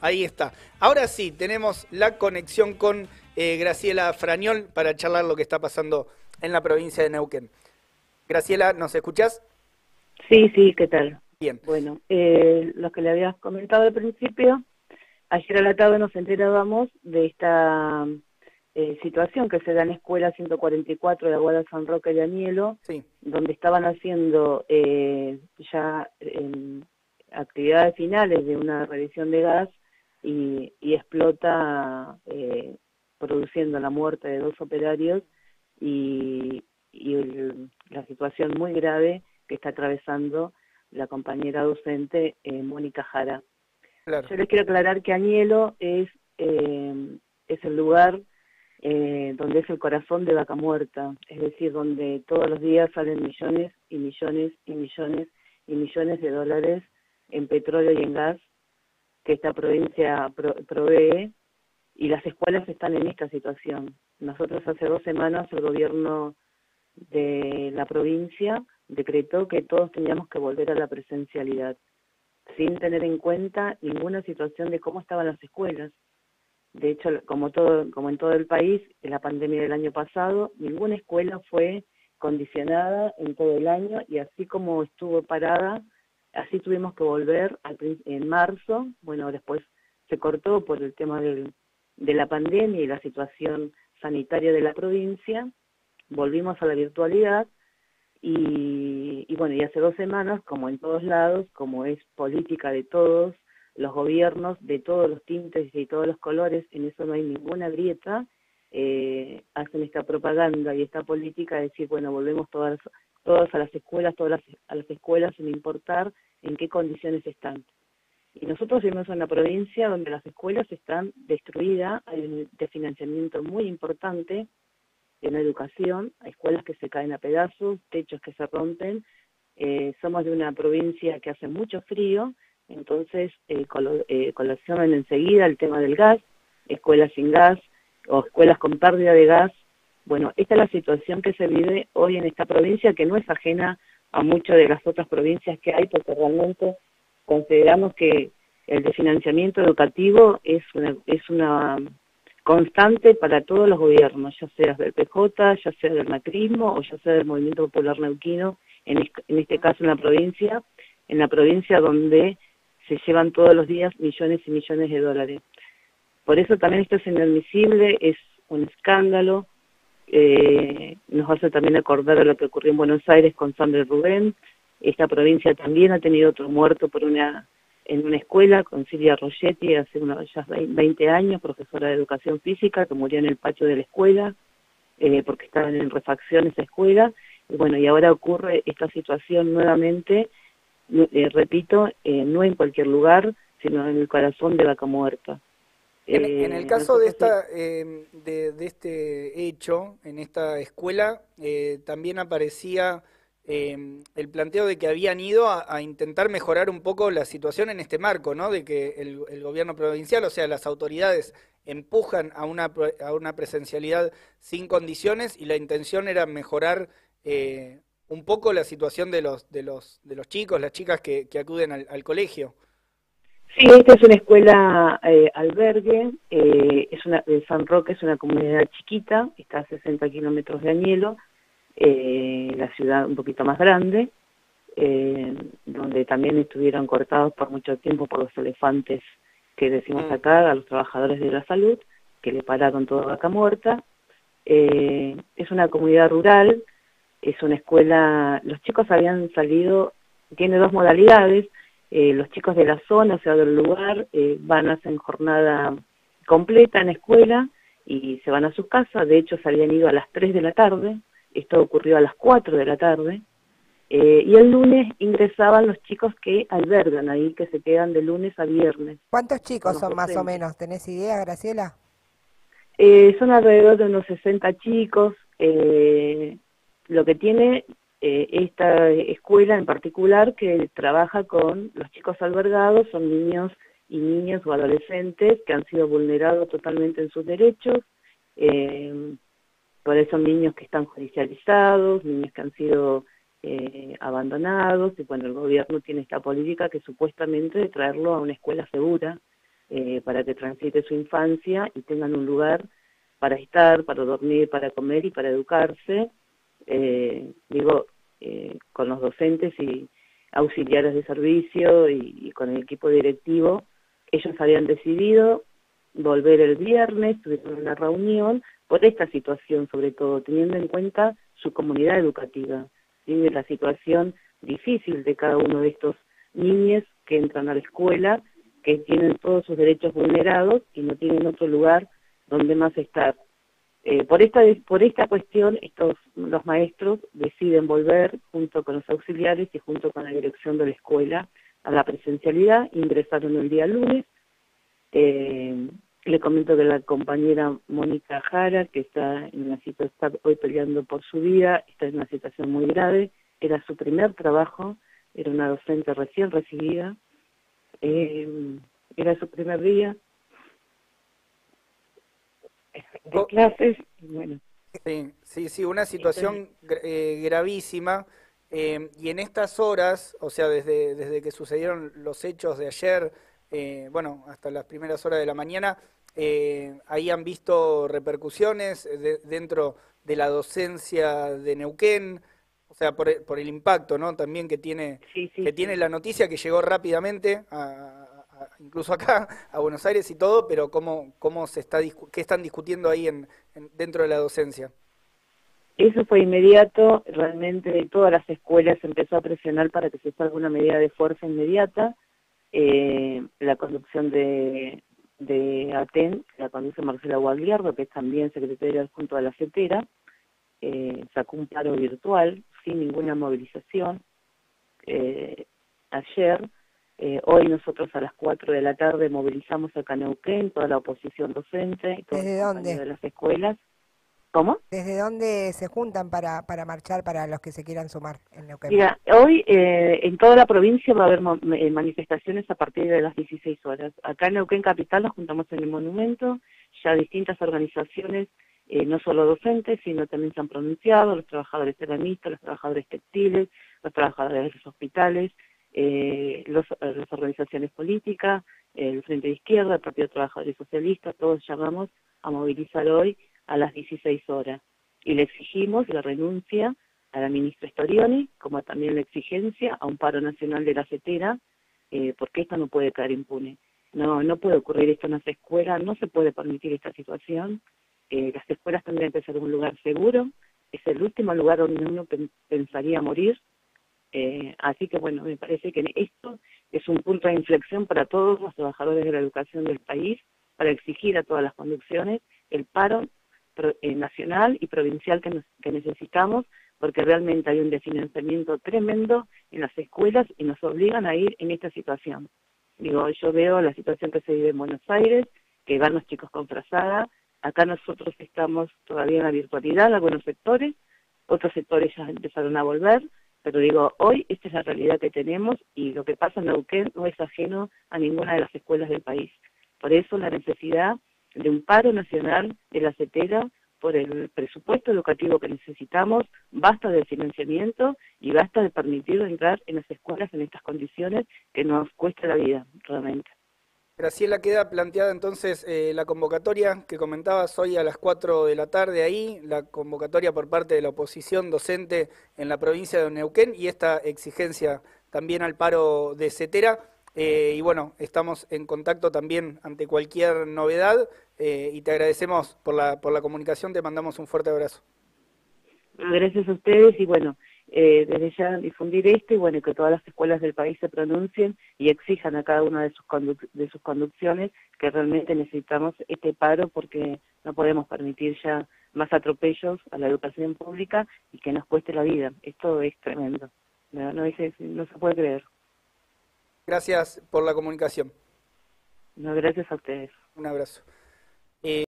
Ahí está. Ahora sí, tenemos la conexión con eh, Graciela Frañol para charlar lo que está pasando en la provincia de Neuquén. Graciela, ¿nos escuchás? Sí, sí, ¿qué tal? Bien. Bueno, eh, lo que le habías comentado al principio, ayer a la tarde nos enterábamos de esta eh, situación que se da en Escuela 144 de Aguada San Roque de Anielo, Sí. donde estaban haciendo eh, ya actividades finales de una revisión de gas y, y explota eh, produciendo la muerte de dos operarios y, y el- la situación muy grave que está atravesando la compañera docente eh, Mónica Jara. Claro. Yo les quiero aclarar que Añelo es, eh, es el lugar eh, donde es el corazón de Vaca Muerta, es decir, donde todos los días salen millones y millones y millones y millones de dólares en petróleo y en gas que esta provincia pro- provee y las escuelas están en esta situación. Nosotros hace dos semanas el gobierno de la provincia decretó que todos teníamos que volver a la presencialidad, sin tener en cuenta ninguna situación de cómo estaban las escuelas. De hecho, como todo, como en todo el país, en la pandemia del año pasado, ninguna escuela fue condicionada en todo el año y así como estuvo parada, así tuvimos que volver al en marzo. Bueno, después se cortó por el tema del- de la pandemia y la situación sanitaria de la provincia. Volvimos a la virtualidad y, y bueno, y hace dos semanas, como en todos lados, como es política de todos los gobiernos, de todos los tintes y de todos los colores, en eso no hay ninguna grieta, eh, hacen esta propaganda y esta política de decir, bueno, volvemos todas, a las escuelas, todas las, a las escuelas sin importar en qué condiciones están. Y nosotros vivimos en una provincia donde las escuelas están destruidas, hay un desfinanciamiento muy importante en la educación, hay escuelas que se caen a pedazos, techos que se rompen, eh, somos de una provincia que hace mucho frío, entonces eh, colo- eh, enseguida el tema del gas, escuelas sin gas o escuelas con pérdida de gas. Bueno, esta es la situación que se vive hoy en esta provincia, que no es ajena a muchas de las otras provincias que hay, porque realmente consideramos que el desfinanciamiento educativo es una, es una constante para todos los gobiernos, ya sea del PJ, ya sea del macrismo o ya sea del Movimiento Popular Neuquino, en, en este caso en la provincia, en la provincia donde se llevan todos los días millones y millones de dólares. Por eso también esto es inadmisible, es un escándalo, eh, nos hace también acordar a lo que ocurrió en Buenos Aires con Sandra Rubén. Esta provincia también ha tenido otro muerto por una en una escuela con Silvia Rogetti hace unos ya 20 años, profesora de educación física, que murió en el patio de la escuela eh, porque estaban en refacción esa escuela. Y bueno, y ahora ocurre esta situación nuevamente, nu- eh, repito, eh, no en cualquier lugar, sino en el corazón de Vaca Muerta. En, Eh, en el caso de, esta, eh, de, de este hecho, en esta escuela, eh, también aparecía eh, el planteo de que habían ido a, a intentar mejorar un poco la situación en este marco, ¿no? De que el, el gobierno provincial, o sea, las autoridades empujan a una, a una presencialidad sin condiciones y la intención era mejorar eh, un poco la situación de los, de los, de los chicos, las chicas que, que acuden al, al colegio. Sí, esta es una escuela eh, albergue, eh, es una, de San Roque es una comunidad chiquita, está a 60 kilómetros de Añelo, eh, la ciudad un poquito más grande, donde también estuvieron cortados por mucho tiempo por los elefantes que decimos Mm. acá a los trabajadores de la salud, que le pararon toda vaca muerta. Es una comunidad rural, es una escuela, los chicos habían salido, tiene dos modalidades, eh, los chicos de la zona, o sea, del lugar, eh, van a hacer jornada completa en escuela y se van a sus casas, de hecho se habían ido a las 3 de la tarde, esto ocurrió a las 4 de la tarde, eh, y el lunes ingresaban los chicos que albergan ahí, que se quedan de lunes a viernes. ¿Cuántos chicos son más o menos? ¿Tenés idea, Graciela? Eh, son alrededor de unos 60 chicos. eh, lo que tiene eh, esta escuela en particular que trabaja con los chicos albergados, son niños y niñas o adolescentes que han sido vulnerados totalmente en sus derechos. eh, por eso niños que están judicializados, niños que han sido eh, abandonados, y bueno, el gobierno tiene esta política que supuestamente de traerlo a una escuela segura, eh, para que transite su infancia y tengan un lugar para estar, para dormir, para comer y para educarse, eh, digo, eh, con los docentes y auxiliares de servicio y, con el equipo directivo, ellos habían decidido volver el viernes, tuvieron una reunión por esta situación, sobre todo teniendo en cuenta su comunidad educativa, y la situación difícil de cada uno de estos niños que entran a la escuela, que tienen todos sus derechos vulnerados y no tienen otro lugar donde más estar. Eh, por esta por esta cuestión estos los maestros deciden volver junto con los auxiliares y junto con la dirección de la escuela a la presencialidad. Ingresaron el día lunes. Eh, le comento que la compañera Mónica Jara que está en una situación está hoy peleando por su vida está en una situación muy grave. Era su primer trabajo era una docente recién recibida. Eh, era su primer día de clases, bueno. Sí, sí, sí, una situación eh, gravísima. Eh, y en estas horas, o sea, desde, desde que sucedieron los hechos de ayer, eh, bueno, hasta las primeras horas de la mañana, ahí han visto repercusiones dentro de la docencia de Neuquén, o sea, por, por el impacto, ¿no? También que tiene, que tiene la noticia que llegó rápidamente a, incluso acá, a Buenos Aires y todo, pero cómo, cómo se está, qué están discutiendo ahí en, dentro de la docencia. Eso fue inmediato, realmente todas las escuelas empezó a presionar para que se salga una medida de fuerza inmediata. Eh, la conducción de, de ATEN, la conduce Marcela Guagliardo, que es también secretaria junto a la CETERA, eh, sacó un paro virtual sin ninguna movilización. Eh, ayer eh, hoy nosotros a las 4 de la tarde movilizamos a Caneuquén, toda la oposición docente, y todos ¿Desde dónde? de las escuelas. ¿Cómo? ¿Desde dónde se juntan para, para marchar para los que se quieran sumar en Neuquén? Mira, hoy eh, en toda la provincia va a haber eh, manifestaciones a partir de las 16 horas. Acá en Neuquén Capital nos juntamos en el monumento, ya distintas organizaciones, no solo docentes, sino también se han pronunciado, los trabajadores ceramistas, los trabajadores textiles, los trabajadores de los hospitales, eh, los, las organizaciones políticas, el Frente de Izquierda, el Partido Trabajadores Socialistas, todos llamamos a movilizar hoy a las 16 horas. Y le exigimos la renuncia a la ministra Storioni, como también la exigencia a un paro nacional de la CETERA, eh, porque esto no puede quedar impune. No, no puede ocurrir esto en las escuelas, no se puede permitir esta situación. Eh, las escuelas tendrían que ser un lugar seguro, es el último lugar donde uno pensaría morir, eh, así que bueno, me parece que esto es un punto de inflexión para todos los trabajadores de la educación del país, para exigir a todas las conducciones el paro eh, nacional y provincial que, necesitamos, porque realmente hay un desfinanciamiento tremendo en las escuelas y nos obligan a ir en esta situación. Digo, yo veo la situación que se vive en Buenos Aires, que van los chicos con frazada, acá nosotros estamos todavía en la virtualidad, algunos sectores, otros sectores ya empezaron a volver, pero digo, hoy esta es la realidad que tenemos y lo que pasa en Neuquén no es ajeno a ninguna de las escuelas del país. Por eso la necesidad de un paro nacional de la CETERA por el presupuesto educativo que necesitamos, basta del financiamiento y basta de permitir entrar en las escuelas en estas condiciones que nos cuesta la vida, realmente. Graciela, queda planteada entonces eh, la convocatoria que comentabas hoy a las 4 de la tarde ahí, la convocatoria por parte de la oposición docente en la provincia de Neuquén y esta exigencia también al paro de CETERA. Eh, y bueno, estamos en contacto también ante cualquier novedad eh, y te agradecemos por la, por la comunicación, te mandamos un fuerte abrazo. Gracias a ustedes y bueno, eh, desde ya difundir esto y bueno, que todas las escuelas del país se pronuncien y exijan a cada una de sus, de sus conducciones que realmente necesitamos este paro porque no podemos permitir ya más atropellos a la educación pública y que nos cueste la vida. Esto es tremendo. No, no, no se puede creer. Gracias por la comunicación. No, gracias a ustedes. Un abrazo.